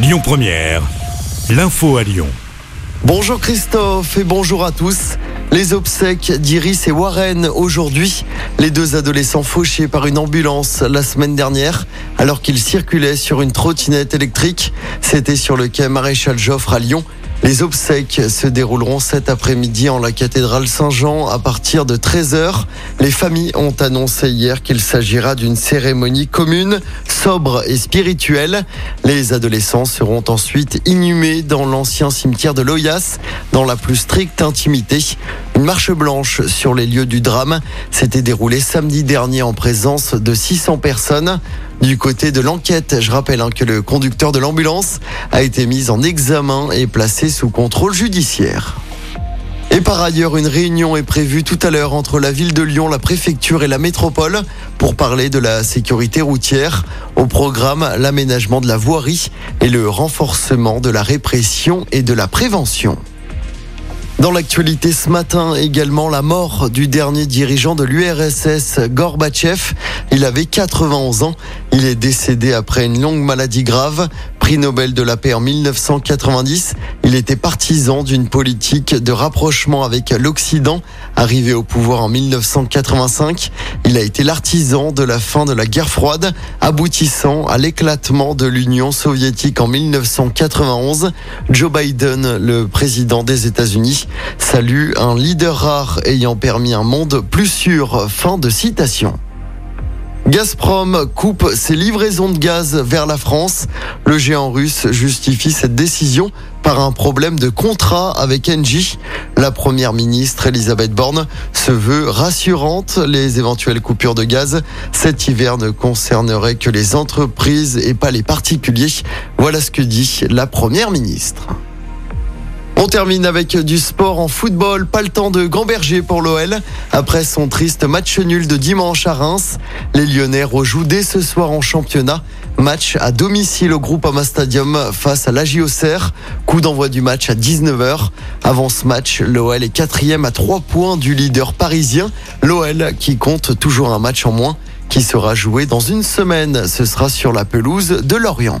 Lyon Première, l'info à Lyon. Bonjour Christophe et bonjour à tous. Les obsèques d'Iris et Warren aujourd'hui. Les deux adolescents fauchés par une ambulance la semaine dernière alors qu'ils circulaient sur une trottinette électrique. C'était sur le quai Maréchal Joffre à Lyon. Les obsèques se dérouleront cet après-midi en la cathédrale Saint-Jean à partir de 13h. Les familles ont annoncé hier qu'il s'agira d'une cérémonie commune, sobre et spirituelle. Les adolescents seront ensuite inhumés dans l'ancien cimetière de Loyas dans la plus stricte intimité. Une marche blanche sur les lieux du drame s'était déroulée samedi dernier en présence de 600 personnes. Du côté de l'enquête, je rappelle hein, que le conducteur de l'ambulance a été mis en examen et placé sous contrôle judiciaire. Et par ailleurs, une réunion est prévue tout à l'heure entre la ville de Lyon, la préfecture et la métropole pour parler de la sécurité routière. Au programme, l'aménagement de la voirie et le renforcement de la répression et de la prévention. Dans l'actualité ce matin, également la mort du dernier dirigeant de l'URSS, Gorbatchev. Il avait 91 ans. Il est décédé après une longue maladie grave prix Nobel de la paix en 1990. Il était partisan d'une politique de rapprochement avec l'Occident. Arrivé au pouvoir en 1985, il a été l'artisan de la fin de la guerre froide, aboutissant à l'éclatement de l'Union soviétique en 1991. Joe Biden, le président des États-Unis, salue un leader rare ayant permis un monde plus sûr. Fin de citation. Gazprom coupe ses livraisons de gaz vers la France. Le géant russe justifie cette décision par un problème de contrat avec Engie. La première ministre Elisabeth Borne se veut rassurante. Les éventuelles coupures de gaz cet hiver ne concerneraient que les entreprises et pas les particuliers. Voilà ce que dit la première ministre. On termine avec du sport en football. Pas le temps de gamberger pour l'OL. Après son triste match nul de dimanche à Reims, les Lyonnais rejouent dès ce soir en championnat. Match à domicile au Groupama Stadium face à l'AGI Auxerre. Coup d'envoi du match à 19h. Avant ce match, l'OL est quatrième à 3 points du leader parisien. L'OL qui compte toujours un match en moins qui sera joué dans une semaine. Ce sera sur la pelouse de Lorient.